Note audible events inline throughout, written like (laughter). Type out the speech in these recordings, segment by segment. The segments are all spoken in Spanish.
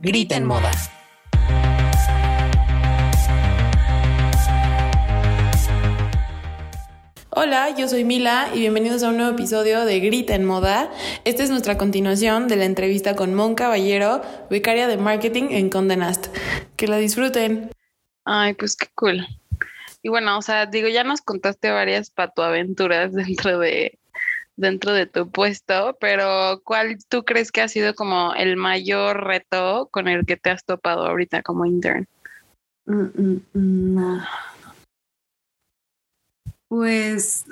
Grita en Moda. Hola, yo soy Mila y bienvenidos a un nuevo episodio de Grita en Moda. Esta es nuestra continuación de la entrevista con Mon Caballero, becaria de marketing en Condé Nast. Que la disfruten. Ay, pues qué cool. Y bueno, o sea, digo, ya nos contaste varias patoaventuras (laughs) dentro de dentro de tu puesto, pero ¿cuál tú crees que ha sido como el mayor reto con el que te has topado ahorita como intern? Mm, mm, mm, pues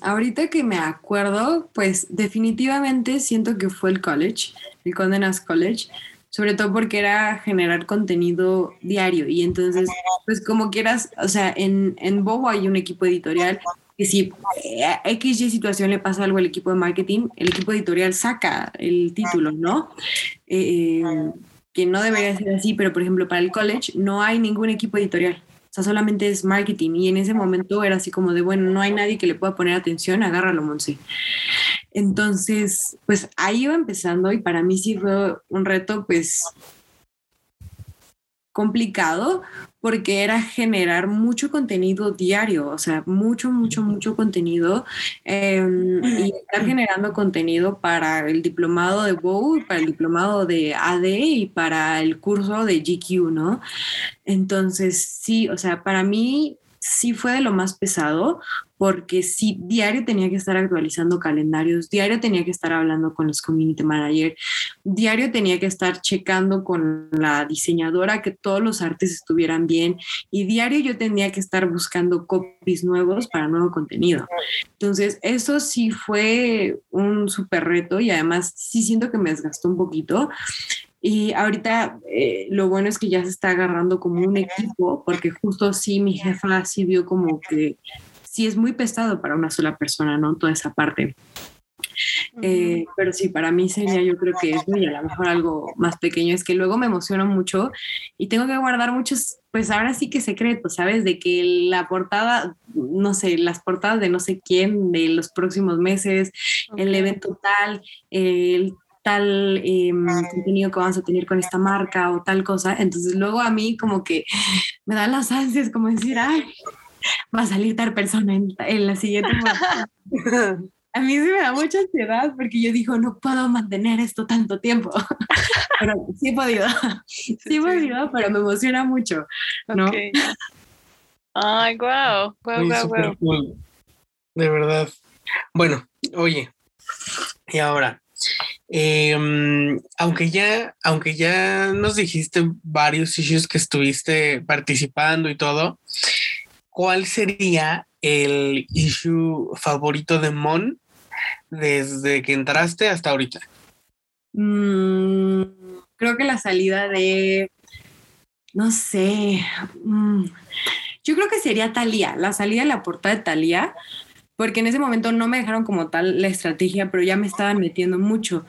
ahorita que me acuerdo, pues definitivamente siento que fue el college, el Condenas College, sobre todo porque era generar contenido diario y entonces, pues como quieras, o sea, en, en Bobo hay un equipo editorial que si a XY situación le pasa algo al equipo de marketing, el equipo editorial saca el título, ¿no? Eh, que no debería ser así, pero por ejemplo para el college no hay ningún equipo editorial sea, solamente es marketing. Y en ese momento era así como de, bueno, no hay nadie que le pueda poner atención, agárralo, Monse. Entonces, pues ahí iba empezando y para mí sí fue un reto, pues complicado porque era generar mucho contenido diario, o sea, mucho, mucho, mucho contenido em, y estar generando contenido para el diplomado de WoW, para el diplomado de AD y para el curso de GQ, ¿no? Entonces, sí, o sea, para mí sí fue de lo más pesado, porque sí, diario tenía que estar actualizando calendarios, diario tenía que estar hablando con los community manager, diario tenía que estar checando con la diseñadora que todos los artes estuvieran bien y diario yo tenía que estar buscando copies nuevos para nuevo contenido. Entonces, eso sí fue un súper reto y además sí siento que me desgastó un poquito. Y ahorita eh, lo bueno es que ya se está agarrando como un equipo, porque justo sí mi jefa sí vio como que sí es muy pesado para una sola persona, ¿no? Toda esa parte. Eh, pero sí, para mí sería yo creo que eso y a lo mejor algo más pequeño es que luego me emociono mucho y tengo que guardar muchos, pues ahora sí que secretos, ¿sabes? De que la portada, no sé, las portadas de no sé quién, de los próximos meses, el evento tal, el tal em, contenido que vamos a tener con esta marca o tal cosa. Entonces luego a mí como que me dan las ansias como decir, ay, va a salir tal persona en, la siguiente. (laughs) a mí sí me da mucha ansiedad porque yo digo, no puedo mantener esto tanto tiempo. (laughs) pero sí he podido, sí he podido, pero me emociona mucho, ¿no? Ay, wow, wow, wow, De verdad. Bueno, oye, y ahora, em, aunque ya, aunque ya nos dijiste varios issues que estuviste participando y todo, ¿cuál sería el issue favorito de Mon desde que entraste hasta ahorita? Mm, creo que la salida de, no sé, mm, yo creo que sería Talía, la salida de la portada de Talía, porque en ese momento no me dejaron como tal la estrategia, pero ya me estaban metiendo mucho.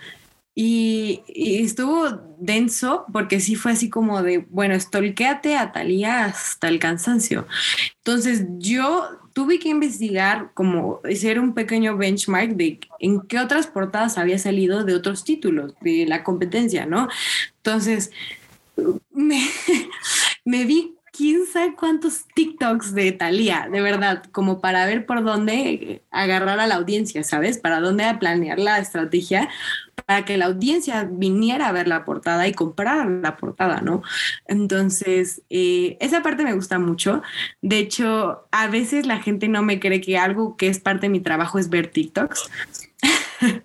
Y, estuvo denso porque sí fue así como de, bueno, estolquéate a Talía hasta el cansancio. Entonces yo tuve que investigar, como hacer un pequeño benchmark de en qué otras portadas había salido de otros títulos de la competencia, ¿no? Entonces me, (laughs) me vi quién sabe cuántos TikToks de Talía, de verdad, como para ver por dónde agarrar a la audiencia, ¿sabes? Para dónde planear la estrategia para que la audiencia viniera a ver la portada y comprar la portada, ¿no? Entonces, eh, esa parte me gusta mucho. De hecho, a veces la gente no me cree que algo que es parte de mi trabajo es ver TikToks. (laughs)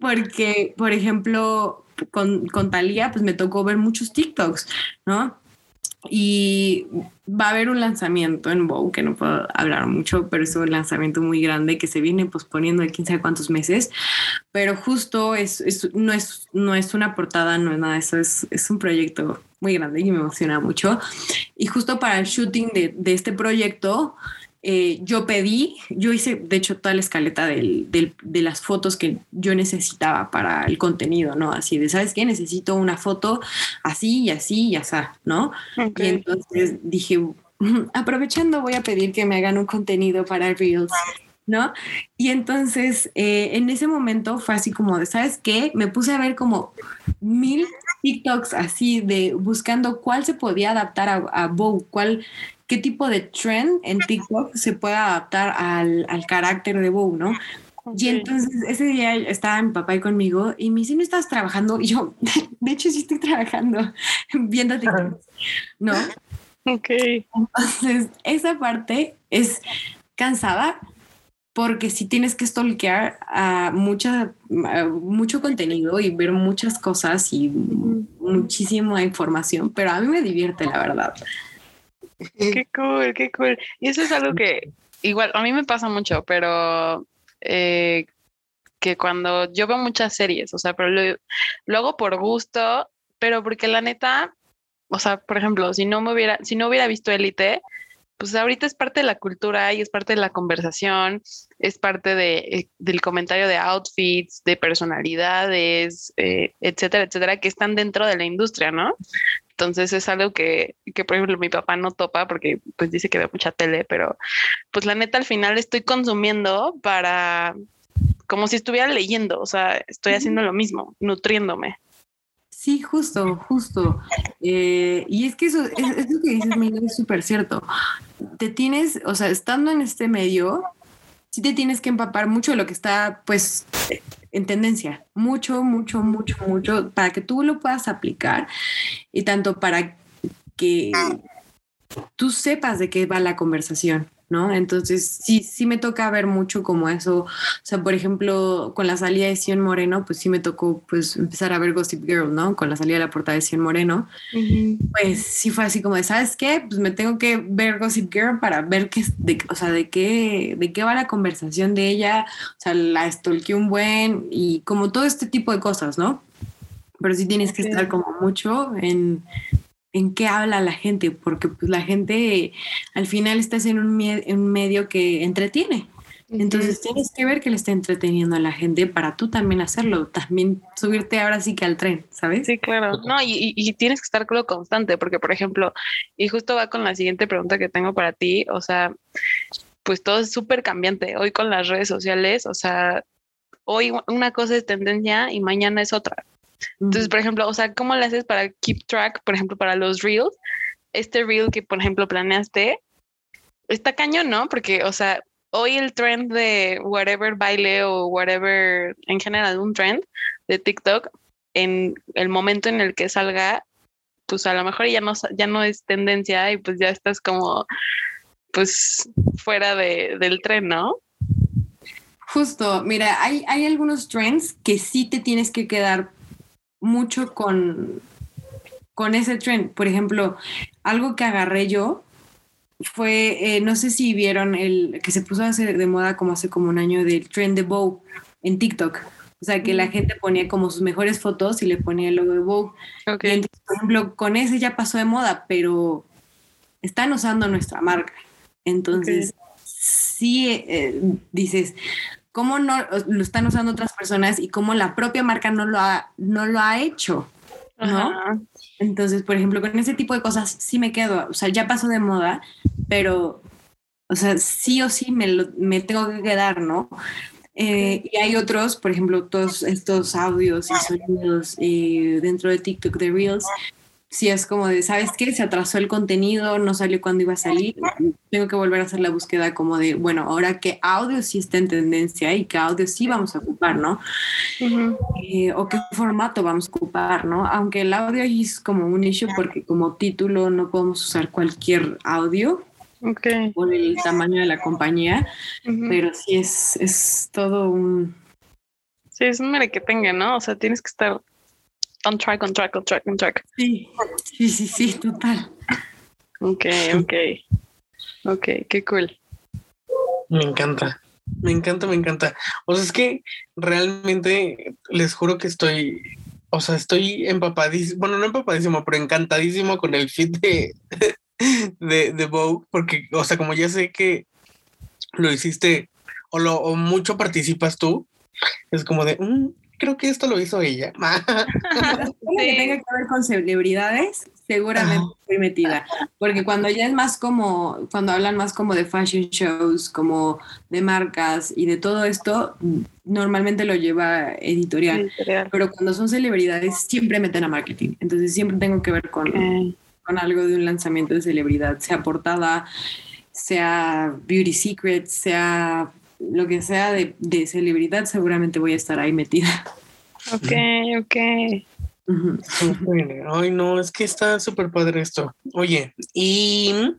Porque, por ejemplo, con, con Talía, pues me tocó ver muchos TikToks, ¿no? Y va a haber un lanzamiento en Bow, que no puedo hablar mucho, pero es un lanzamiento muy grande que se viene posponiendo de quién sabe cuántos meses. Pero justo es, es, no, es, no es una portada, no es nada, eso es, es un proyecto muy grande y me emociona mucho. Y justo para el shooting de, de este proyecto, eh, yo pedí, yo hice de hecho toda la escaleta del, de las fotos que yo necesitaba para el contenido, ¿no? Así de, ¿sabes qué? Necesito una foto así y así y así, ¿no? Y entonces dije, aprovechando voy a pedir que me hagan un contenido para Reels ¿no? Y entonces, eh, en ese momento fue así como de, ¿sabes qué? Me puse a ver como mil TikToks así de buscando cuál se podía adaptar a, a Vogue, cuál, qué tipo de trend en TikTok se puede adaptar al, al carácter de Vogue, ¿no? Y entonces ese día estaba mi papá ahí conmigo y me dice, ¿no estás trabajando? Y yo, (laughs) de hecho sí estoy trabajando, (laughs) viendo TikTok, ¿no? Ok. Entonces, esa parte es cansada porque si tienes que stalkear a mucha, a mucho contenido y ver muchas cosas y muchísima información, pero a mí me divierte, la verdad. Qué (laughs) cool, qué cool. Y eso es algo que igual a mí me pasa mucho, pero eh, que cuando yo veo muchas series, o sea, pero lo, lo hago por gusto, pero porque la neta, o sea, por ejemplo, si no me hubiera, si no hubiera visto Élite, pues ahorita es parte de la cultura y es parte de la conversación, es parte de, eh, del comentario de outfits, de personalidades, eh, etcétera, etcétera, que están dentro de la industria, ¿no? Entonces es algo que, que, por ejemplo, mi papá no topa porque pues dice que ve mucha tele, pero pues la neta al final estoy consumiendo para, como si estuviera leyendo, o sea, estoy haciendo lo mismo, nutriéndome. Sí, justo, justo. Eh, y es que eso, es, eso que dices, Miguel, es súper cierto. Te tienes, o sea, estando en este medio, sí te tienes que empapar mucho de lo que está, pues, en tendencia. Mucho, mucho, mucho, mucho, para que tú lo puedas aplicar y tanto para que tú sepas de qué va la conversación. ¿No? Entonces, sí, sí me toca ver mucho como eso. O sea, por ejemplo, con la salida de Sion Moreno, pues sí me tocó pues empezar a ver Gossip Girl, ¿no? Con la salida de la portada de Sion Moreno. Uh -huh. Pues sí fue así como de, ¿sabes qué? Pues me tengo que ver Gossip Girl para ver qué, de, o sea, de qué, de qué va la conversación de ella. O sea, la stalkeé un buen y como todo este tipo de cosas, ¿no? Pero sí tienes que estar como mucho en, en qué habla la gente, porque pues la gente al final estás en un, en un medio que entretiene. Entonces sí. tienes que ver que le está entreteniendo a la gente para tú también hacerlo, también subirte ahora sí que al tren, ¿sabes? Sí, claro. No, y, y tienes que estar con lo constante, porque por ejemplo, y justo va con la siguiente pregunta que tengo para ti, o sea, pues todo es súper cambiante. Hoy con las redes sociales, o sea, hoy una cosa es tendencia y mañana es otra. Entonces, por ejemplo, o sea, ¿cómo le haces para keep track, por ejemplo, para los reels? Este reel que, por ejemplo, planeaste, está cañón, ¿no? Porque, o sea, hoy el trend de whatever baile o whatever, en general, un trend de TikTok, en el momento en el que salga, pues a lo mejor ya no, ya no es tendencia y pues ya estás como, pues, fuera de, del tren, ¿no? Justo, mira, hay, hay algunos trends que sí te tienes que quedar mucho con, con ese trend. Por ejemplo, algo que agarré yo fue, eh, no sé si vieron el que se puso a hacer de moda como hace como un año del trend de Vogue en TikTok. O sea, que la gente ponía como sus mejores fotos y le ponía el logo de Vogue. Okay. Entonces, por ejemplo, con ese ya pasó de moda, pero están usando nuestra marca. Entonces, okay. sí eh, dices, cómo no lo están usando otras personas y cómo la propia marca no lo ha, no lo ha hecho. ¿no? Ajá. Entonces, por ejemplo, con ese tipo de cosas sí me quedo, o sea, ya pasó de moda, pero, o sea, sí o sí me, lo, me tengo que quedar, ¿no? Eh, y hay otros, por ejemplo, todos estos audios y sonidos eh, dentro de TikTok de Reels, si es como de, ¿sabes qué? Se atrasó el contenido, no salió cuando iba a salir. Tengo que volver a hacer la búsqueda como de, bueno, ahora qué audio sí está en tendencia y qué audio sí vamos a ocupar, ¿no? Uh -huh. eh, o qué formato vamos a ocupar, ¿no? Aunque el audio es como un issue porque como título no podemos usar cualquier audio. Okay. Por el tamaño de la compañía, uh -huh. pero sí es, es todo un... Sí, es un merequetengue, ¿no? O sea, tienes que estar on track, on track, on track, on track. Sí, sí, sí, sí, total. Ok, ok. Ok, qué cool. Me encanta. Me encanta, me encanta. O sea, es que realmente les juro que estoy, o sea, estoy empapadísimo, bueno, no empapadísimo, pero encantadísimo con el fit de, (laughs) de, de Vogue, porque, o sea, como ya sé que lo hiciste o, lo, o mucho participas tú, es como de, mm, creo que esto lo hizo ella. (laughs) sí. que tenga que ver con celebridades, seguramente estoy metida. Porque cuando ya es más como, cuando hablan más como de fashion shows, como de marcas y de todo esto, normalmente lo lleva editorial. Editorial. Pero cuando son celebridades, siempre meten a marketing. Entonces siempre tengo que ver con, con algo de un lanzamiento de celebridad, sea portada, sea beauty secrets, sea lo que sea de, de celebridad, seguramente voy a estar ahí metida. Ok, ok. Ay, no, es que está súper padre esto. Oye, ¿y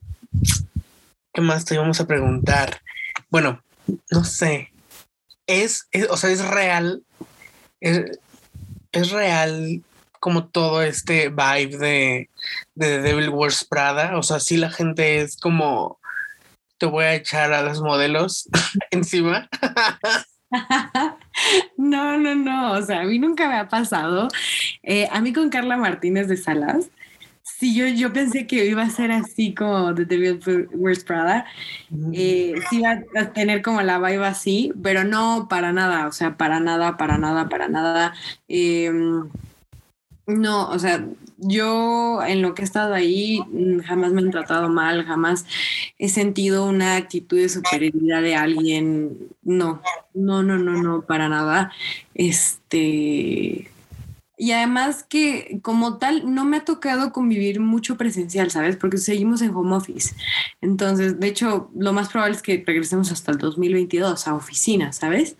qué más te íbamos a preguntar? Bueno, no sé. Es, es- o sea, es real. Es, es real como todo este vibe de, de Devil Wears Prada. O sea, sí la gente es como te voy a echar a los modelos (laughs) encima. (laughs) No, no, no, o sea, a mí nunca me ha pasado. Eh, a mí con Carla Martínez de Salas, sí, yo, yo pensé que iba a ser así como The Devil Wears Prada, eh, sí iba a tener como la vibe así, pero no para nada, o sea, para nada, para nada, para nada. Eh, no, o sea, yo en lo que he estado ahí mm, jamás me han tratado mal, jamás he sentido una actitud de superioridad de alguien. No, no, no, no, no, para nada. Este. Y además que como tal no me ha tocado convivir mucho presencial, ¿sabes? Porque seguimos en home office. Entonces, de hecho, lo más probable es que regresemos hasta el 2022 a oficina, ¿sabes?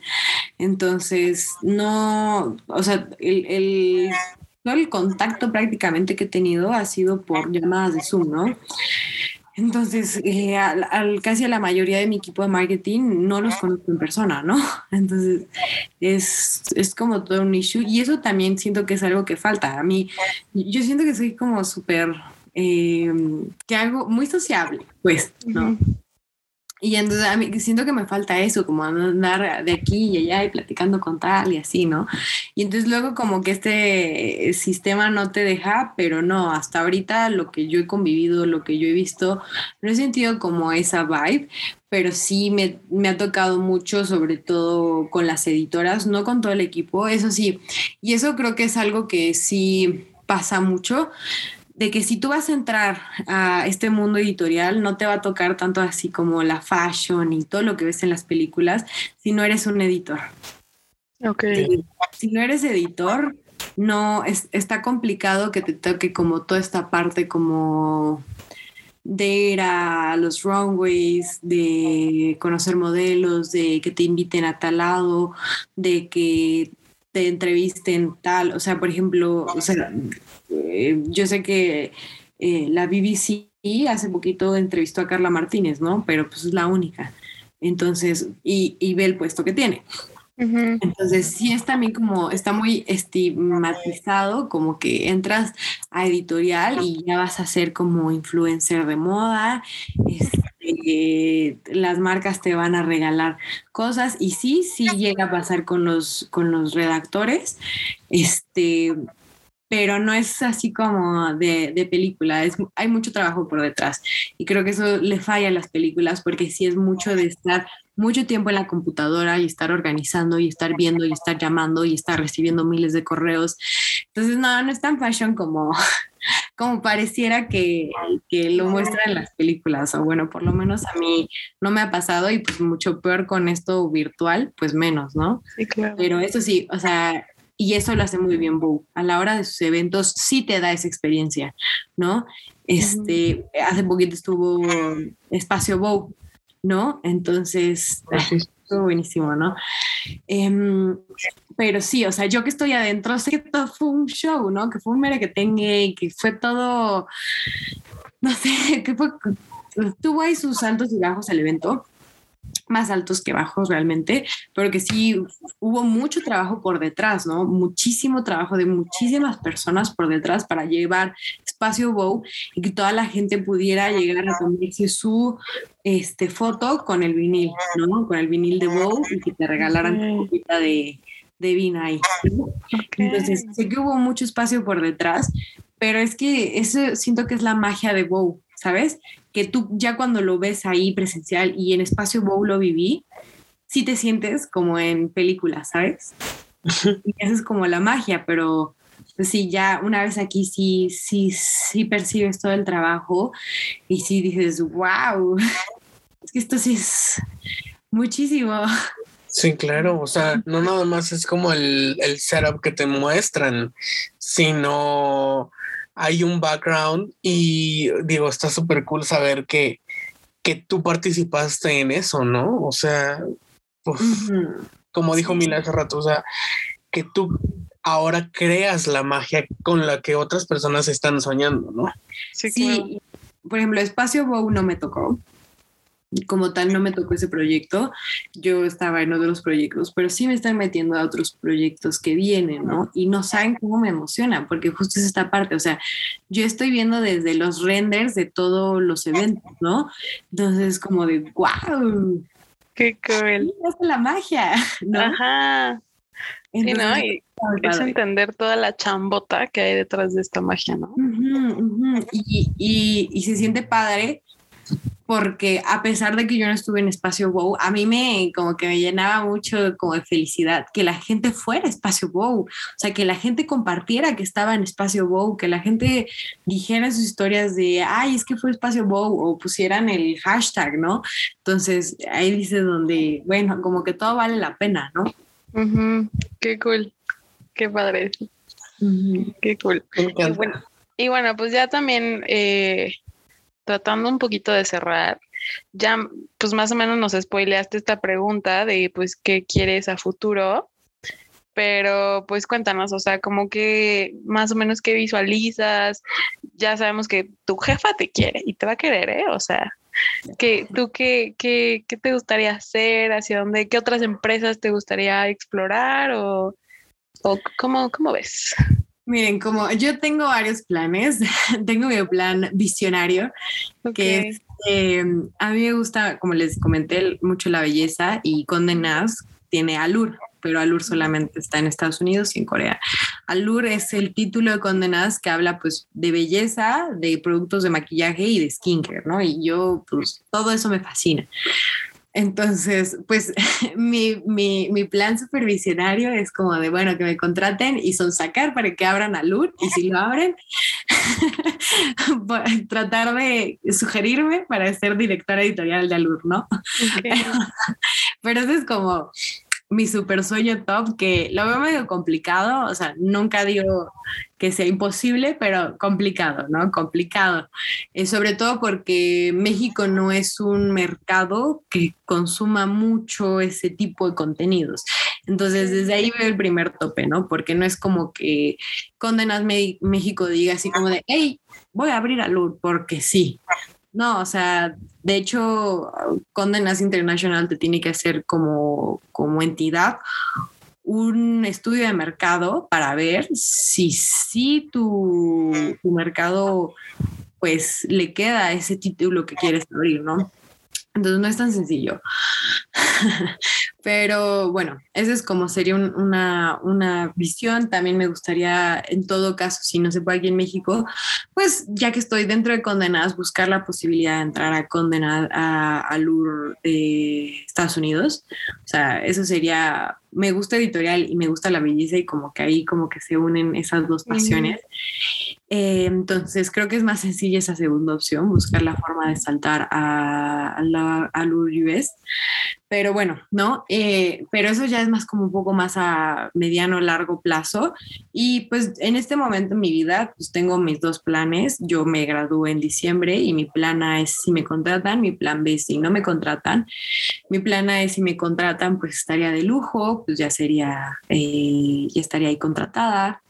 Entonces, no, o sea, el, el, todo el contacto prácticamente que he tenido ha sido por llamadas de Zoom, ¿no? Entonces, eh, al, casi a la mayoría de mi equipo de marketing no los conozco en persona, ¿no? (laughs) Entonces, es, es como todo un issue y eso también siento que es algo que falta. A mí, yo siento que soy como súper, eh, que hago muy sociable, pues, ¿no? Y entonces a mí siento que me falta eso, como andar de aquí y allá y platicando con tal y así, ¿no? Y entonces luego como que este sistema no te deja, pero no, hasta ahorita lo que yo he convivido, lo que yo he visto, no he sentido como esa vibe, pero sí me, me ha tocado mucho, sobre todo con las editoras, no con todo el equipo, eso sí. Y eso creo que es algo que sí pasa mucho de que si tú vas a entrar a este mundo editorial, no te va a tocar tanto así como la fashion y todo lo que ves en las películas, si no eres un editor. Ok. Si no eres editor, no es, está complicado que te toque como toda esta parte como de ir a los runways, de conocer modelos, de que te inviten a tal lado, de que te entrevisten tal, o sea, por ejemplo, o sea, eh, yo sé que eh, la BBC hace poquito entrevistó a Carla Martínez, ¿no? Pero pues es la única. Entonces, y, y ve el puesto que tiene. Entonces, sí es también como, está muy estigmatizado, como que entras a editorial y ya vas a ser como influencer de moda, este, las marcas te van a regalar cosas y sí, sí llega a pasar con los, con los redactores, este, pero no es así como de, de película, es, hay mucho trabajo por detrás y creo que eso le falla a las películas porque sí es mucho de estar mucho tiempo en la computadora y estar organizando y estar viendo y estar llamando y estar recibiendo miles de correos. Entonces, no, no es tan fashion como, (laughs) como pareciera que, que lo muestran las películas, o bueno, por lo menos a mí no me ha pasado y pues mucho peor con esto virtual, pues menos, ¿no? Sí, claro. Pero eso sí, o sea, y eso lo hace muy bien Bow. A la hora de sus eventos sí te da esa experiencia, ¿no? Este, hace poquito estuvo Espacio Bow, ¿no? Entonces, estuvo buenísimo, ¿no? Em, pero sí, o sea, yo que estoy adentro, sé que todo fue un show, ¿no? Que fue un merequetengue, que fue todo, no sé, (laughs) que fue, tuvo ahí sus altos y bajos el evento, más altos que bajos realmente, pero que sí hubo mucho trabajo por detrás, ¿no? Muchísimo trabajo de muchísimas personas por detrás para llevar espacio Bow y que toda la gente pudiera llegar a tomarse su este, foto con el vinil, ¿no? Con el vinil de Bow y que te regalaran Ok. copita de, de vino ahí. ¿no? Ok. Entonces, sé que hubo mucho espacio por detrás, pero es que eso siento que es la magia de WoW, ¿sabes? Que tú ya cuando lo ves ahí presencial y en espacio WoW lo viví, sí te sientes como en película, ¿sabes? (laughs) Y esa es como la magia, pero pues sí, ya una vez aquí sí, sí, sí percibes todo el trabajo y sí dices, wow, es que esto sí es muchísimo. Sí, claro, o sea, no nada más es como el, el setup que te muestran, sino hay un background y digo, está súper cool saber que, que tú participaste en eso, ¿no? O sea, pues, como dijo Mila hace rato, o sea, que tú ahora creas la magia con la que otras personas están soñando, ¿no? Sí, sí. por ejemplo, Espacio Bow no me tocó, como tal no me tocó ese proyecto, yo estaba en otros proyectos, pero sí me están metiendo a otros proyectos que vienen, ¿no? Y no saben cómo me emociona, porque justo es esta parte, o sea, yo estoy viendo desde los renders de todos los eventos, ¿no? Entonces como de, wow. Qué cool. Es la magia, (laughs) ¿no? Ajá. sí, ¿no? Y es entender toda la chambota que hay detrás de esta magia, ¿no? Y, y, y se siente padre porque a pesar de que yo no estuve en Espacio Wow, a mí me como que me llenaba mucho como de felicidad que la gente fuera Espacio Wow, o sea, que la gente compartiera que estaba en Espacio Wow, que la gente dijera sus historias de, ay, es que fue Espacio Wow, o pusieran el hashtag, ¿no? Entonces, ahí dice donde, bueno, como que todo vale la pena, ¿no? Qué cool, qué padre. Qué cool. Y bueno, y bueno, pues ya también... Eh, tratando un poquito de cerrar, ya pues más o menos nos spoileaste esta pregunta de pues qué quieres a futuro, pero pues cuéntanos, o sea, como que más o menos qué visualizas, ya sabemos que tu jefa te quiere y te va a querer, ¿eh? O sea, que tú qué, qué, qué te gustaría hacer, hacia dónde, qué otras empresas te gustaría explorar o, o cómo, cómo ves. Miren, como yo tengo varios planes, (laughs) tengo mi plan visionario, que es, em, a mí me gusta, como les comenté, mucho la belleza y Condé Nast tiene Allure, pero Allure solamente está en Estados Unidos y en Corea. Allure es el título de Condé Nast que habla pues de belleza, de productos de maquillaje y de skincare, ¿no? Y yo, pues todo eso me fascina. Entonces, pues (laughs) mi, mi, mi, plan supervisionario es como de, bueno, que me contraten y son sacar para que abran a LUR y si lo abren, (laughs) tratar de sugerirme para ser directora editorial de Alur, ¿no? (laughs) Pero eso es como mi super sueño top, que lo veo medio complicado, o sea, nunca digo que sea imposible, pero complicado, ¿no? Complicado. Eh, sobre todo porque México no es un mercado que consuma mucho ese tipo de contenidos. Entonces, desde ahí veo el primer tope, ¿no? Porque no es como que Condenas México diga así como de, hey, voy a abrir a Lur porque sí. No, o sea, de hecho, Condenas International te tiene que hacer como, como entidad un estudio de mercado para ver si, si tu, tu mercado pues le queda ese título que quieres abrir, ¿no? Entonces no es tan sencillo. (laughs) Pero bueno, esa es como sería una, una, visión. También me gustaría, en todo caso, si no se puede aquí en México, pues ya que estoy dentro de Condenadas, buscar la posibilidad de entrar a Condenar a, a de Estados Unidos. O sea, eso sería, me gusta editorial y me gusta la belleza y como que ahí como que se unen esas dos pasiones. Eh, entonces creo que es más sencilla esa segunda opción, buscar la forma de saltar a, a, la, a LUR US. Pero bueno, ¿no? Eh, pero eso ya es más como un poco más a mediano, largo plazo. Y pues en este momento en mi vida, pues tengo mis dos planes. Yo me gradué en diciembre y mi plan A es si me contratan, mi plan B es si no me contratan. Mi plan A es si me contratan, pues estaría de lujo, pues ya sería, eh, ya estaría ahí contratada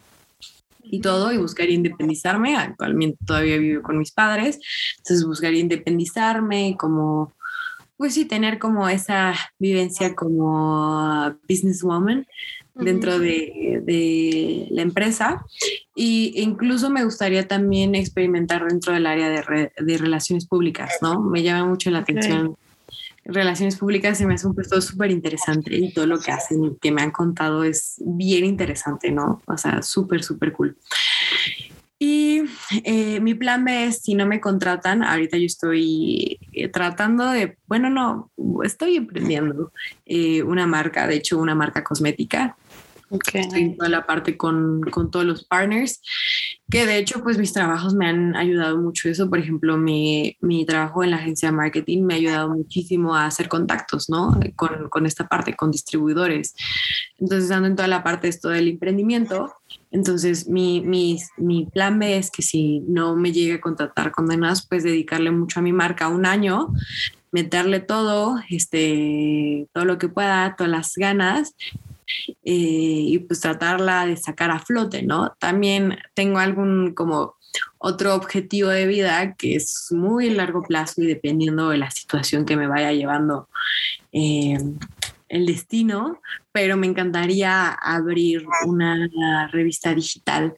y todo y buscaría independizarme. Actualmente todavía vivo con mis padres, entonces buscaría independizarme como pues sí, tener como esa vivencia como businesswoman dentro de, la empresa. Y incluso me gustaría también experimentar dentro del área de, de relaciones públicas, ¿no? Me llama mucho la atención. Relaciones públicas se me hace un puesto súper interesante y todo lo que hacen que me han contado es bien interesante, ¿no? O sea, súper, súper cool. Y eh, mi plan B es, si no me contratan, ahorita yo estoy eh, tratando de, bueno, no, estoy emprendiendo eh, una marca, de hecho una marca cosmética. En toda la parte con, con, todos los partners, que de hecho pues mis trabajos me han ayudado mucho eso, por ejemplo mi, mi trabajo en la agencia de marketing me ha ayudado muchísimo a hacer contactos, ¿no? Con, con esta parte, con distribuidores. Entonces ando en toda la parte esto del emprendimiento, entonces mi, mi, mi plan B es que si no me llegue a contratar condenas, pues dedicarle mucho a mi marca un año meterle todo, este, todo lo que pueda, todas las ganas eh, y pues tratarla de sacar a flote, ¿no? También tengo algún como otro objetivo de vida que es muy largo plazo y dependiendo de la situación que me vaya llevando eh, el destino, pero me encantaría abrir una revista digital,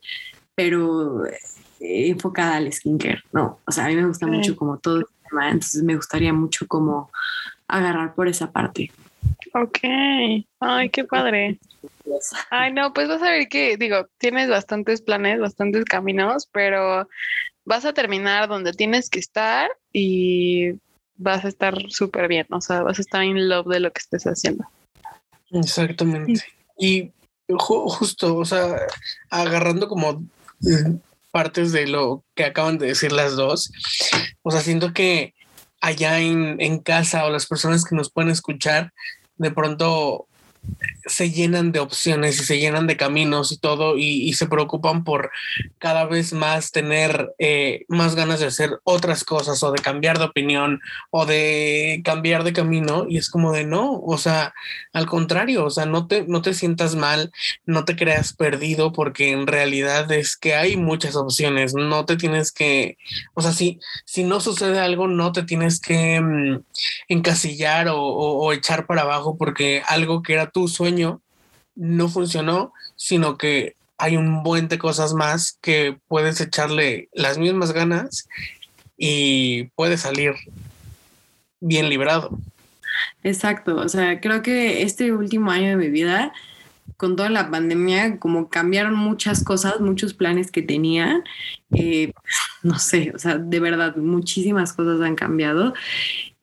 pero eh, enfocada al skincare, ¿no? O sea, a mí me gusta mucho como todo el tema, entonces me gustaría mucho como agarrar por esa parte. Ok, ay, qué padre. Ay, no, pues vas a ver que, digo, tienes bastantes planes, bastantes caminos, pero vas a terminar donde tienes que estar y vas a estar súper bien, o sea, vas a estar en love de lo que estés haciendo. Exactamente. Y justo, o sea, agarrando como eh, partes de lo que acaban de decir las dos, o sea, siento que allá en, en casa o las personas que nos pueden escuchar, de pronto se llenan de opciones y se llenan de caminos y todo y, se preocupan por cada vez más tener eh, más ganas de hacer otras cosas o de cambiar de opinión o de cambiar de camino y es como de no, o sea, al contrario, o sea, no te, no te sientas mal, no te creas perdido porque en realidad es que hay muchas opciones, no te tienes que, o sea, si, si no sucede algo, no te tienes que mm, encasillar o, o echar para abajo porque algo que era tu sueño no funcionó, sino que hay un buen de cosas más que puedes echarle las mismas ganas y puedes salir bien librado. Exacto, o sea, creo que este último año de mi vida, con toda la pandemia, como cambiaron muchas cosas, muchos planes que tenía, eh, no sé, o sea, de verdad, muchísimas cosas han cambiado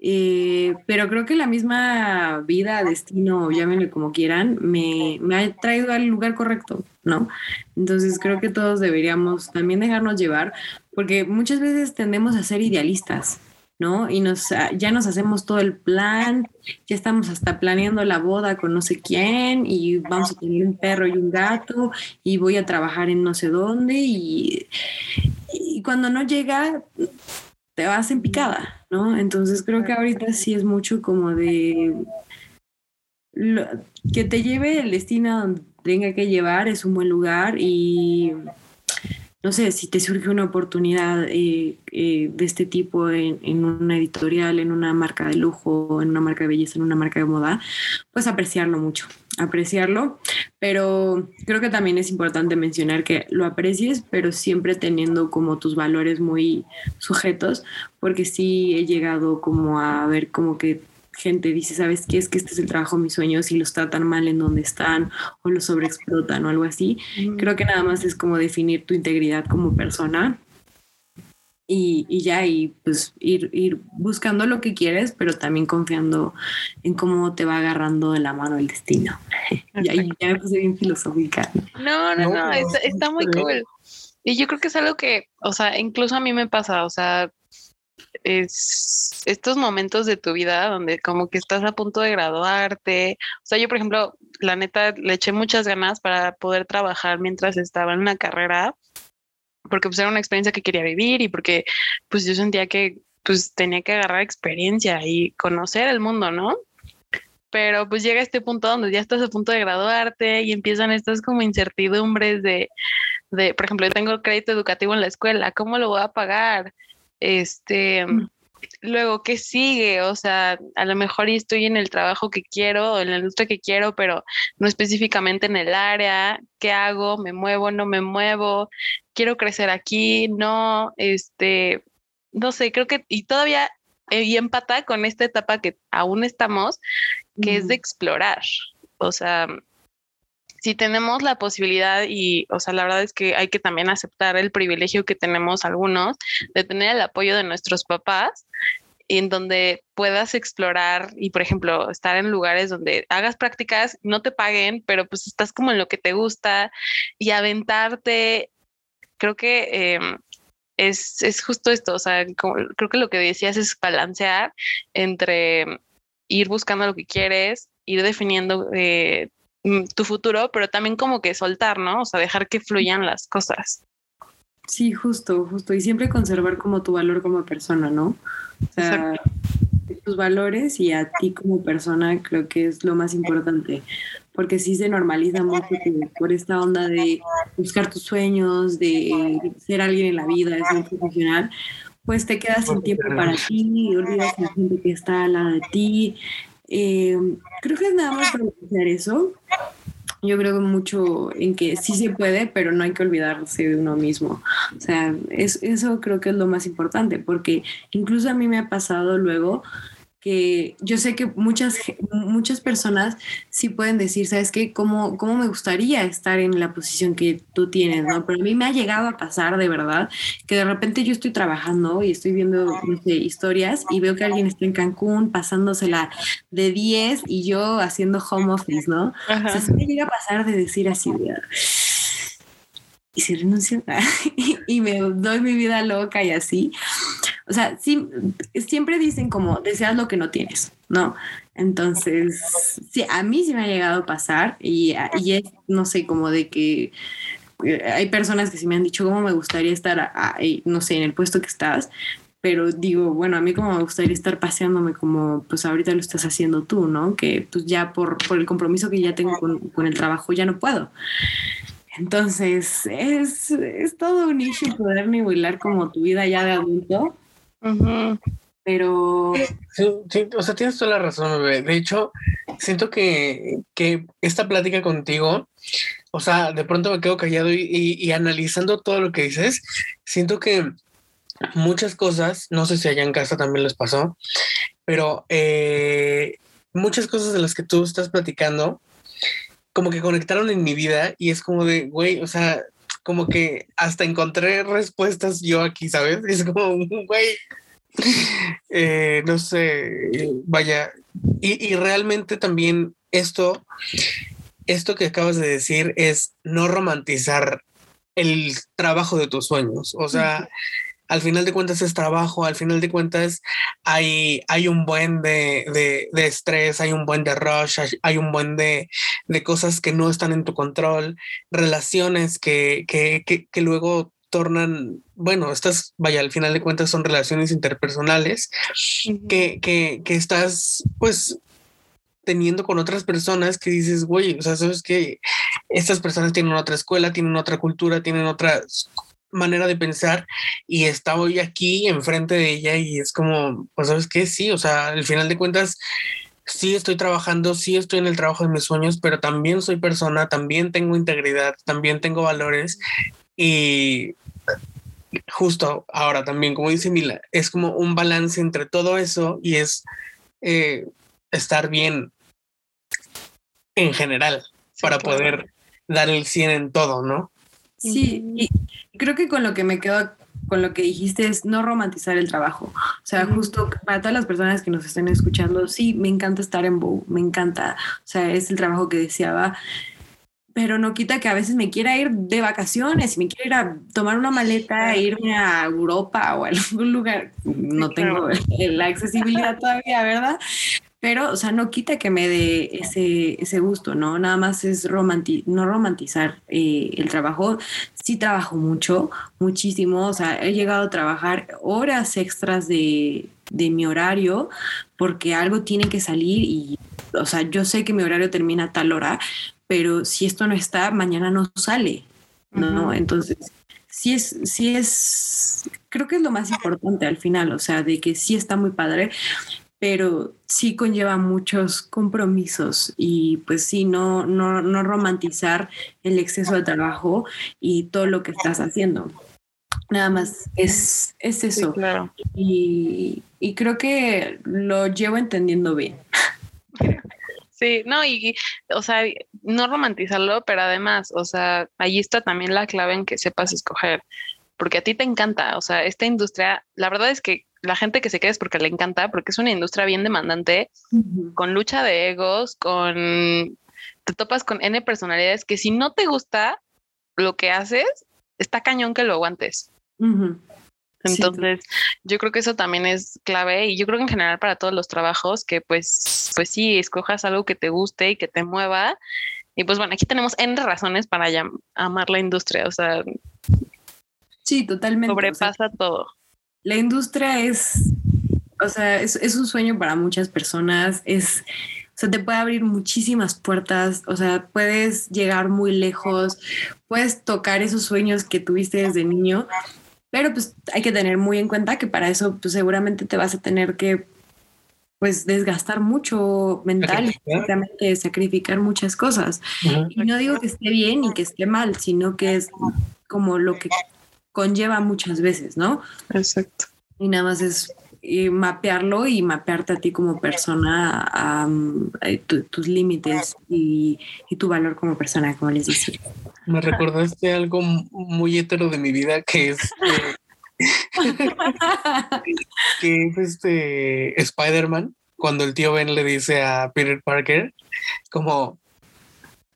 eh, pero creo que la misma vida, destino, llámenle como quieran, me, me, ha traído al lugar correcto, ¿no? Entonces creo que todos deberíamos también dejarnos llevar, porque muchas veces tendemos a ser idealistas, ¿no? Y nos, ah, ya nos hacemos todo el plan, ya estamos hasta planeando la boda con no sé quién, y vamos a tener un perro y un gato, y voy a trabajar en no sé dónde, y, y cuando no llega te vas en picada, ¿no? Entonces creo que ahorita sí es mucho como de que te lleve el destino donde tenga que llevar, es un buen lugar y no sé, si te surge una oportunidad eh, eh, de este tipo en, en, una editorial, en una marca de lujo, en una marca de belleza, en una marca de moda, pues apreciarlo mucho, apreciarlo. Pero creo que también es importante mencionar que lo aprecies, pero siempre teniendo como tus valores muy sujetos, porque sí he llegado como a ver como que gente dice, ¿sabes qué? Es que este es el trabajo de mis sueños y los tratan mal en donde están o los sobreexplotan o algo así. Creo que nada más es como definir tu integridad como persona y, y, ya, y pues ir, ir buscando lo que quieres, pero también confiando en cómo te va agarrando de la mano el destino. (laughs) y ahí ya me puse bien filosófica. No, no, no, está, está muy cool. Y yo creo que es algo que, o sea, incluso a mí me pasa, o sea, es estos momentos de tu vida donde como que estás a punto de graduarte. O sea, yo, por ejemplo, la neta, le eché muchas ganas para poder trabajar mientras estaba en una carrera, porque pues era una experiencia que quería vivir y porque pues yo sentía que pues tenía que agarrar experiencia y conocer el mundo, ¿no? Pero pues llega este punto donde ya estás a punto de graduarte y empiezan estas como incertidumbres de, de, por ejemplo, yo tengo crédito educativo en la escuela, ¿cómo lo voy a pagar? Este, mm. luego, ¿qué sigue? O sea, a lo mejor estoy en el trabajo que quiero, en la industria que quiero, pero no específicamente en el área. ¿Qué hago? ¿Me muevo? ¿No me muevo? ¿Quiero crecer aquí? No, este, no sé, creo que, y todavía, eh, y empata con esta etapa que aún estamos, que es de explorar. O sea, si tenemos la posibilidad y, o sea, la verdad es que hay que también aceptar el privilegio que tenemos algunos de tener el apoyo de nuestros papás, en donde puedas explorar y, por ejemplo, estar en lugares donde hagas prácticas, no te paguen, pero pues estás como en lo que te gusta y aventarte. Creo que em, es, es, justo esto, o sea, creo que lo que decías es balancear entre ir buscando lo que quieres, ir definiendo eh, mm, tu futuro, pero también como que soltar, ¿no? O sea, dejar que fluyan las cosas. Sí, justo, justo. Y siempre conservar como tu valor como persona, ¿no? O sea, tus valores y a ti como persona creo que es lo más importante. Porque sí se normaliza mucho por esta onda de buscar tus sueños, de ser alguien en la vida, de ser profesional, pues te quedas sin tiempo para ti, olvidas a la gente que está al lado de ti. Eh, creo que es nada más para hacer eso yo creo mucho en que sí se puede, pero no hay que olvidarse de uno mismo. O sea, es, eso creo que es lo más importante, porque incluso a mí me ha pasado luego que yo sé que muchas, muchas personas sí pueden decir, ¿sabes qué? ¿Cómo, ¿Cómo me gustaría estar en la posición que tú tienes? ¿no? Pero a mí me ha llegado a pasar de verdad que de repente yo estoy trabajando y estoy viendo historias y veo que alguien está en Cancún pasándosela de 10 y yo haciendo home office, ¿no? O sea, sí me llega a pasar de decir así, y si renuncio (laughs) y me doy mi vida loca y así. O sea, sí, siempre dicen como deseas lo que no tienes, ¿no? Entonces, sí, a mí sí me ha llegado a pasar y, y es, no sé, como de que eh, hay personas que sí me han dicho cómo me gustaría estar, no sé, en el puesto que estás, pero digo, bueno, a mí como me gustaría estar paseándome como pues ahorita lo estás haciendo tú, ¿no? Que pues ya por, por el compromiso que ya tengo con, con el trabajo ya no puedo. Entonces, es, es todo un issue poder nivelar como tu vida ya de adulto. Pero. Sí, o sea, tienes toda la razón, bebé. De hecho, siento que, que, esta plática contigo, o sea, de pronto me quedo callado y, y, analizando todo lo que dices, siento que muchas cosas, no sé si allá en casa también les pasó, pero eh, muchas cosas de las que tú estás platicando, como que conectaron en mi vida y es como de, güey, o sea, como que hasta encontré respuestas yo aquí, ¿sabes? (laughs) Es como, güey, eh, no sé, vaya, y, y, realmente también esto, esto que acabas de decir es no romantizar el trabajo de tus sueños, o sea, al final de cuentas es trabajo, al final de cuentas hay, hay un buen de, de, estrés, hay un buen de rush, hay, un buen de, de, cosas que no están en tu control, relaciones que, que, que, que luego tornan, bueno, estas, vaya, al final de cuentas son relaciones interpersonales que, que, que, estás, pues, teniendo con otras personas que dices, güey, o sea, sabes que estas personas tienen otra escuela, tienen otra cultura, tienen otras manera de pensar y está hoy aquí enfrente de ella y es como, pues sabes qué, sí, o sea, al final de cuentas, sí estoy trabajando, sí estoy en el trabajo de mis sueños, pero también soy persona, también tengo integridad, también tengo valores y justo ahora también, como dice Mila, es como un balance entre todo eso y es eh, estar bien en general para poder dar el 100 en todo, ¿no? Sí, y creo que con lo que me quedo con lo que dijiste es no romantizar el trabajo. O sea, justo para todas las personas que nos estén escuchando, sí, me encanta estar en Bow, me encanta. O sea, es el trabajo que deseaba. Pero no quita que a veces me quiera ir de vacaciones me quiera ir a tomar una maleta e irme a Europa o a algún lugar. No tengo (laughs) la accesibilidad todavía, ¿verdad? Pero, o sea, no quita que me dé ese, ese gusto, ¿no? Nada más es romanti no romantizar eh, el trabajo. Sí trabajo mucho, muchísimo. O sea, he llegado a trabajar horas extras de, de mi horario porque algo tiene que salir y, o sea, yo sé que mi horario termina a tal hora, pero si esto no está, mañana no sale, ¿no? Entonces, sí es, sí es, creo que es lo más importante al final, o sea, de que sí está muy padre, pero sí conlleva muchos compromisos y pues sí, no, no, no romantizar el exceso de trabajo y todo lo que estás haciendo. Nada más es, es eso. claro. y, y creo que lo llevo entendiendo bien. (laughs) Sí, no, y, o sea, no romantizarlo, pero además, o sea, allí está también la clave en que sepas escoger porque a ti te encanta, o sea, esta industria, la verdad es que la gente que se queda es porque le encanta, porque es una industria bien demandante, con lucha de egos, con te topas con N personalidades que si no te gusta lo que haces, está cañón que lo aguantes. Entonces, yo creo que eso también es clave y yo creo que en general para todos los trabajos que pues, pues sí, escojas algo que te guste y que te mueva. Y pues bueno, aquí tenemos N razones para amar la industria, o sea, sí, totalmente. Sobrepasa todo. La industria es, o sea, es, es un sueño para muchas personas, es o sea, te puede abrir muchísimas puertas, o sea, puedes llegar muy lejos, puedes tocar esos sueños que tuviste desde niño, pero pues hay que tener muy en cuenta que para eso pues seguramente te vas a tener que pues desgastar mucho mental y sacrificar muchas cosas. Y no digo que esté bien y que esté mal, sino que es como lo que conlleva muchas veces, ¿no? Exacto. Y nada más es y mapearlo y mapearte a ti como persona, a, tus límites y, tu valor como persona, como les decía. Me recordaste algo muy hetero de mi vida que es (laughs) que es este Spider-Man cuando el tío Ben le dice a Peter Parker como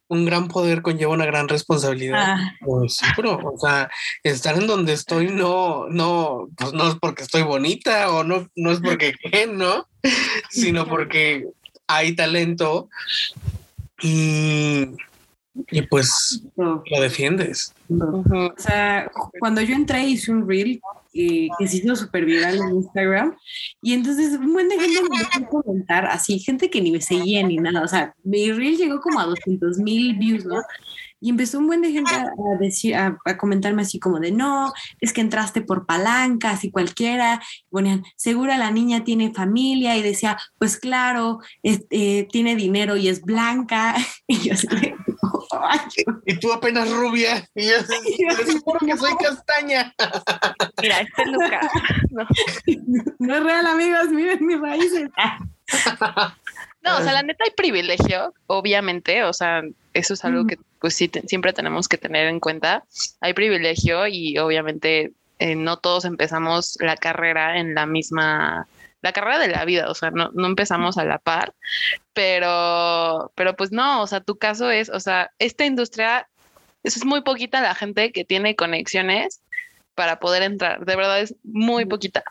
un gran poder conlleva una gran responsabilidad. Ah. Pues pero, o sea, estar en donde estoy no, no, pues no es porque estoy bonita o no, no es porque (laughs) ¿no? Sino porque hay talento y, y pues lo defiendes. O sea, cuando yo entré hice un reel eh, que se hizo súper viral en Instagram. Y entonces un buen de gente me empezó a comentar, así, gente que ni me seguía ni nada. O sea, mi reel llegó como a 200 mil views, ¿no? Y empezó un buen de gente a, decir, a, comentarme así como de, no, es que entraste por palancas y cualquiera. Ponían, segura la niña tiene familia y decía, pues claro, eh, tiene dinero y es blanca. (laughs) Y yo así, y tú apenas rubia. Y yo, (laughs) seguro que soy castaña. Mira, este Lucas. (laughs) No. no es real, amigos, miren mis raíces. (laughs) No, o sea, la neta hay privilegio, obviamente, o sea, eso es algo que pues sí siempre tenemos que tener en cuenta. Hay privilegio y obviamente eh, no todos empezamos la carrera en la misma, la carrera de la vida, o sea, no, no empezamos a la par, pero, pero pues no, o sea, tu caso es, o sea, esta industria, es muy poquita la gente que tiene conexiones para poder entrar, de verdad es muy poquita.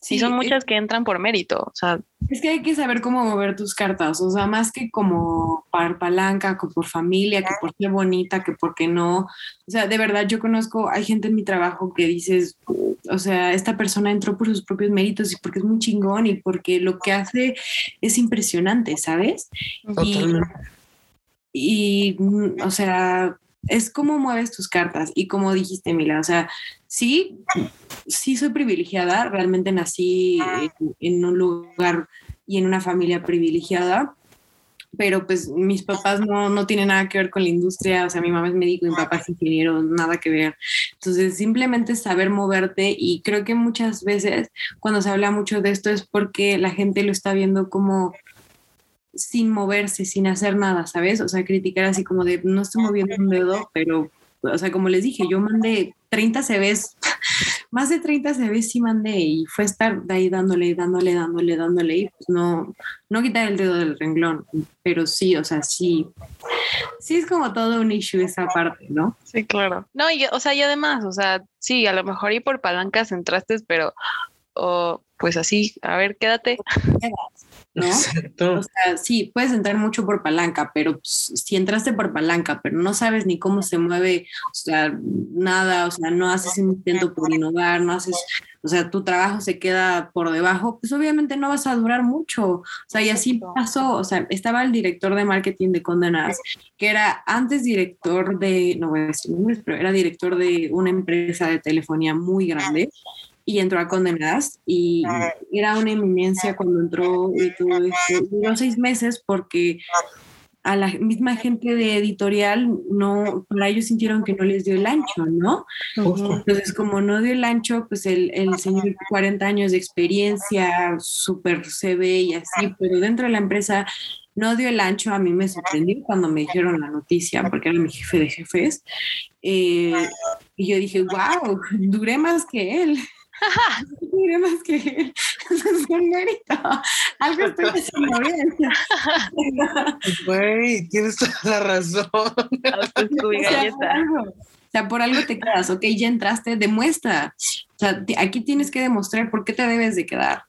Sí, son muchas que entran por mérito. O sea. Es que hay que saber cómo mover tus cartas. O sea, más que como par palanca, que por familia, que por ser bonita, que porque no. O sea, de verdad, yo conozco, hay gente en mi trabajo que dices, o sea, esta persona entró por sus propios méritos y porque es muy chingón y porque lo que hace es impresionante, ¿sabes? Totalmente. Y, y, o sea, es cómo mueves tus cartas y como dijiste, Mila, o sea, sí, sí soy privilegiada, realmente nací en, un lugar y en una familia privilegiada, pero pues mis papás no, no tienen nada que ver con la industria, o sea, mi mamá es médico y mi papá es ingeniero, nada que ver. Entonces, simplemente saber moverte y creo que muchas veces cuando se habla mucho de esto es porque la gente lo está viendo como sin moverse, sin hacer nada, ¿sabes? O sea, criticar así como de, no estoy moviendo un dedo, pero, o sea, como les dije, yo mandé 30 CVs, (laughs) más de 30 CVs sí mandé y fue estar de ahí dándole, dándole, dándole, dándole y pues no, no quitar el dedo del renglón, pero sí, o sea, sí, sí es como todo un issue esa parte, ¿no? Sí, claro. No, y, o sea, y además, o sea, sí, a lo mejor y por palancas entraste, pero, o pues así, a ver, quédate. ¿No? O sea, sí, puedes entrar mucho por palanca, pero pues, si entraste por palanca, pero no sabes ni cómo se mueve, o sea, nada, o sea, no haces un intento por innovar, no haces, o sea, tu trabajo se queda por debajo, pues obviamente no vas a durar mucho. O sea, y así pasó, o sea, estaba el director de marketing de Condenas, que era antes director de, no voy a decir nombres, pero era director de una empresa de telefonía muy grande y entró a Condenadas y era una eminencia cuando entró y todo esto. Duró seis meses porque a la misma gente de editorial no, para ellos sintieron que no les dio el ancho, ¿no? Entonces, como no dio el ancho, pues el, el señor 40 años de experiencia, súper CV y así, pero dentro de la empresa no dio el ancho, a mí me sorprendió cuando me dijeron la noticia, porque era mi jefe de jefes. Eh, y yo dije, wow, duré más que él. (laughs) más que es un mérito. Algo estoy haciendo bien. Güey, tienes toda la razón. O sea, por algo te quedas, ok, ya entraste, demuestra. O sea, aquí tienes que demostrar por qué te debes de quedar.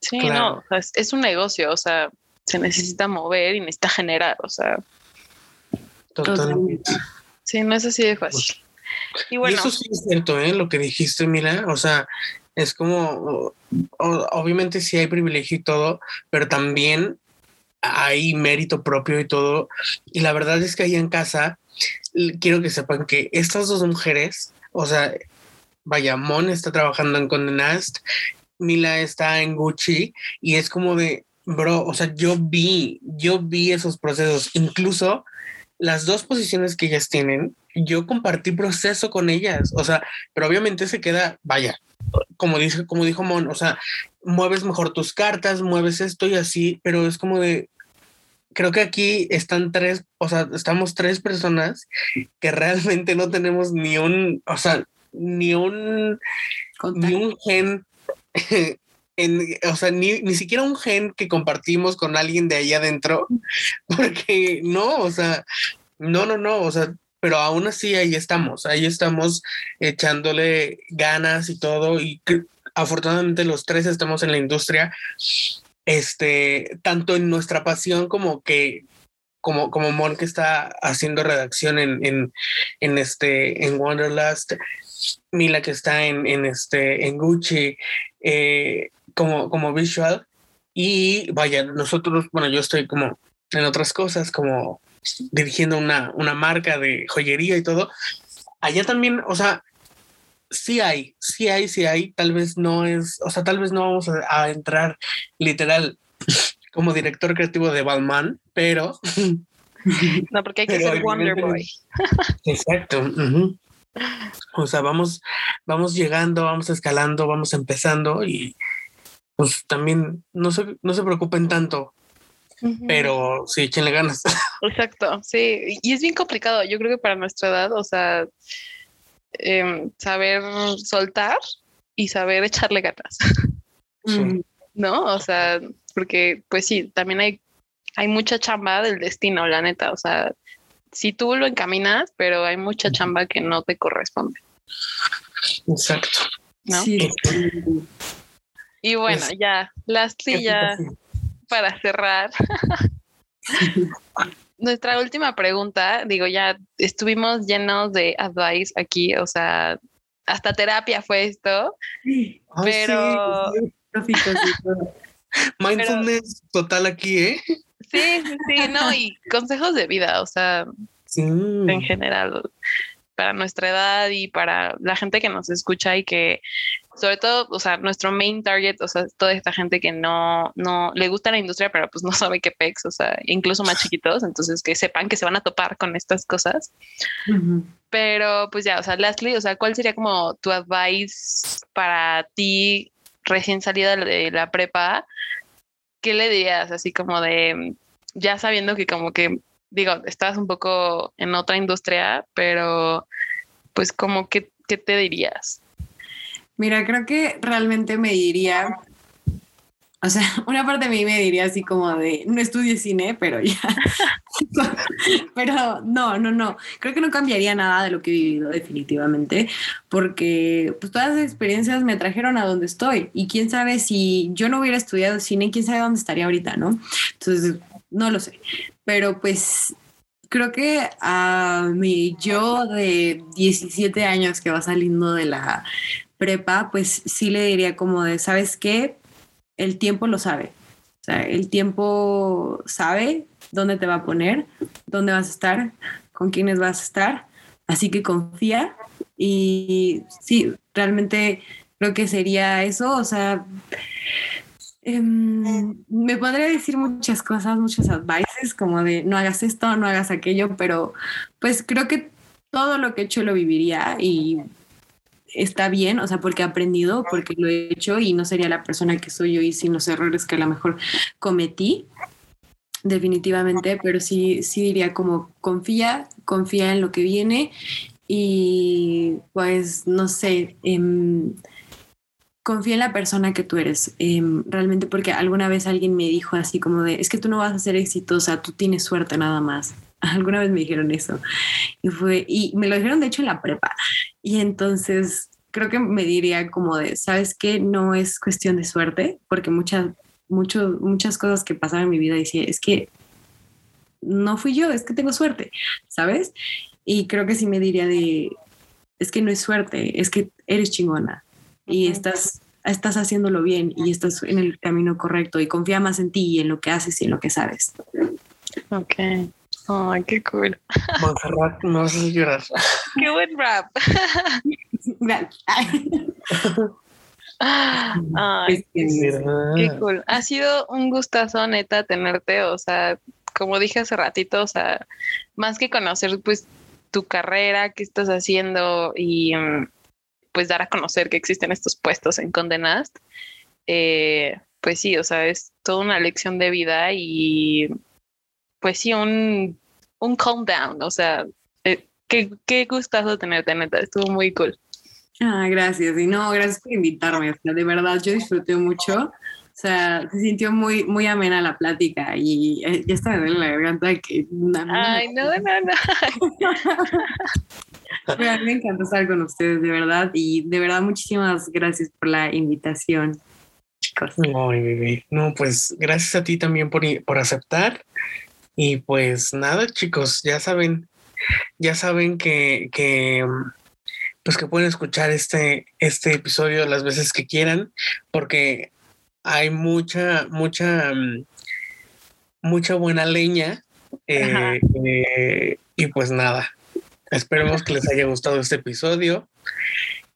Sí, no, es, un negocio, o sea, se necesita mover y necesita generar, o sea. Totalmente. Sí, no es así de fácil. Y, bueno, eso sí es cierto, ¿eh? Lo que dijiste, mira, o sea, es como, obviamente sí hay privilegio y todo, pero también hay mérito propio y todo. Y la verdad es que ahí en casa, quiero que sepan que estas dos mujeres, o sea, vaya, Mon está trabajando en Condenast, Mila está en Gucci y es como de, bro, o sea, yo vi, yo vi esos procesos, incluso las dos posiciones que ellas tienen, yo compartí proceso con ellas, o sea, pero obviamente se queda, vaya, como dice, como dijo Mon, o sea, mueves mejor tus cartas, mueves esto y así, pero es como de, creo que aquí están tres, o sea, estamos tres personas que realmente no tenemos ni un, o sea, ni un, ni un gen, (laughs) en, o sea, ni, ni siquiera un gen que compartimos con alguien de ahí adentro, (laughs) porque no, o sea, no, no, no, o sea, pero aún así ahí estamos, ahí estamos echándole ganas y todo, y afortunadamente los tres estamos en la industria este, tanto en nuestra pasión como que, como, como Mon que está haciendo redacción en, en, en este, en Wanderlust, Mila que está en, en este, en Gucci, eh, como, como visual. Y vaya, nosotros, bueno, yo estoy como en otras cosas, como dirigiendo una, una marca de joyería y todo. Allá también, o sea, sí hay, sí hay, sí hay, tal vez no es, o sea, tal vez no vamos a, entrar literal como director creativo de Balmain, pero... (laughs) No, porque hay que ser Wonder Boy. (laughs) Exacto. O sea, vamos, vamos llegando, vamos escalando, vamos empezando y pues también no se, no se preocupen tanto, pero sí, échenle ganas. (laughs) Exacto, sí, y es bien complicado, yo creo que para nuestra edad, o sea, Em, saber soltar y saber echarle ganas. (laughs) ¿No? O sea, porque pues sí, también hay, hay mucha chamba del destino, la neta. O sea, si tú lo encaminas, pero hay mucha chamba que no te corresponde. Exacto. ¿No? Y bueno, pues, ya, lastly, ya para cerrar. (laughs) nuestra última pregunta, digo, ya estuvimos llenos de advice aquí, o sea, hasta terapia fue esto, (laughs) pero... Mindfulness total aquí, ¿eh? Sí, sí, no, y consejos de vida, o sea, en general para nuestra edad y para la gente que nos escucha y que sobre todo, o sea, nuestro main target, o sea, toda esta gente que no, no le gusta la industria, pero pues no sabe qué pex, o sea, incluso más chiquitos, entonces que sepan que se van a topar con estas cosas. Pero pues ya, o sea, Leslie, o sea, ¿cuál sería como tu advice para ti recién salida de la prepa? ¿Qué le dirías así como de, ya sabiendo que como que digo, estás un poco en otra industria, pero pues como que, ¿qué te dirías? Mira, creo que realmente me diría, o sea, (laughs) una parte de mí me diría así como de, no estudie cine, pero ya. (laughs) pero no, no, no. Creo que no cambiaría nada de lo que he vivido definitivamente, porque pues todas las experiencias me trajeron a donde estoy. Y quién sabe si yo no hubiera estudiado cine, quién sabe dónde estaría ahorita, ¿no? Entonces, no lo sé. Pero pues creo que a mi yo de 17 años que va saliendo de la prepa, pues sí le diría como de, ¿sabes qué? El tiempo lo sabe. O sea, el tiempo sabe dónde te va a poner, dónde vas a estar, con quiénes vas a estar. Así que confía y sí, realmente creo que sería eso. O sea, Em, me podría decir muchas cosas, muchos advices, como de no hagas esto, no hagas aquello, pero pues creo que todo lo que he hecho lo viviría y está bien, o sea, porque he aprendido, porque lo he hecho y no sería la persona que soy hoy sin los errores que a lo mejor cometí. definitivamente, pero sí, sí diría como confía, confía en lo que viene y pues no sé, em, confía en la persona que tú eres, em, realmente porque alguna vez alguien me dijo así como de, es que tú no vas a ser exitosa, tú tienes suerte nada más. (laughs) Alguna vez me dijeron eso y fue, y me lo dijeron de hecho en la prepa y entonces creo que me diría como de, ¿sabes qué? No es cuestión de suerte, porque muchas, mucho, muchas cosas que pasaron en mi vida decía, es que no fui yo, es que tengo suerte, ¿sabes? Y creo que sí me diría de, es que no es suerte, es que eres chingona y estás, estás haciéndolo bien y estás en el camino correcto y confía más en ti y en lo que haces y en lo que sabes. Ok. Ay, qué cool. Montserrat, no vas a llorar. (laughs) Qué buen rap. (laughs) Ay, qué cool. Ha sido un gustazo, neta, tenerte. O sea, como dije hace ratito, o sea, más que conocer, pues, tu carrera, qué estás haciendo y mm, pues dar a conocer que existen estos puestos en Condenast, eh, pues sí, o sea, es toda una lección de vida y pues sí, un, un calm down, o sea, eh, qué, qué gustazo tenerte, neta, estuvo muy cool. Ah, gracias. Y no, gracias por invitarme. de verdad, yo disfruté mucho. O sea, se sintió muy, muy amena la plática y eh, ya está me duele la garganta que... Ay, no, no, (laughs) no. me encantó estar con ustedes, de verdad. Y de verdad, muchísimas gracias por la invitación, chicos. No, pues gracias a ti también por, por aceptar. Y pues nada, chicos, ya saben, ya saben que, que pues que pueden escuchar este, este episodio las veces que quieran, porque hay mucha, mucha, mm, mucha buena leña. Eh, eh, y pues nada, esperemos que les haya gustado este episodio.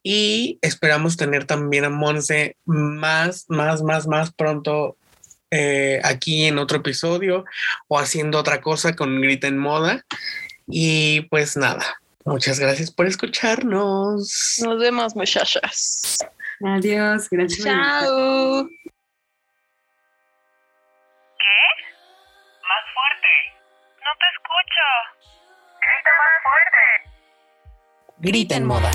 Y esperamos tener también a Monse más, más, más, más pronto eh, aquí en otro episodio o haciendo otra cosa con Grita en Moda. Y pues nada, Muchas gracias por escucharnos. Nos vemos, muchachas. Adiós, gracias. Chao. ¿Qué? Más fuerte. No te escucho. Grita más fuerte. Grita en moda.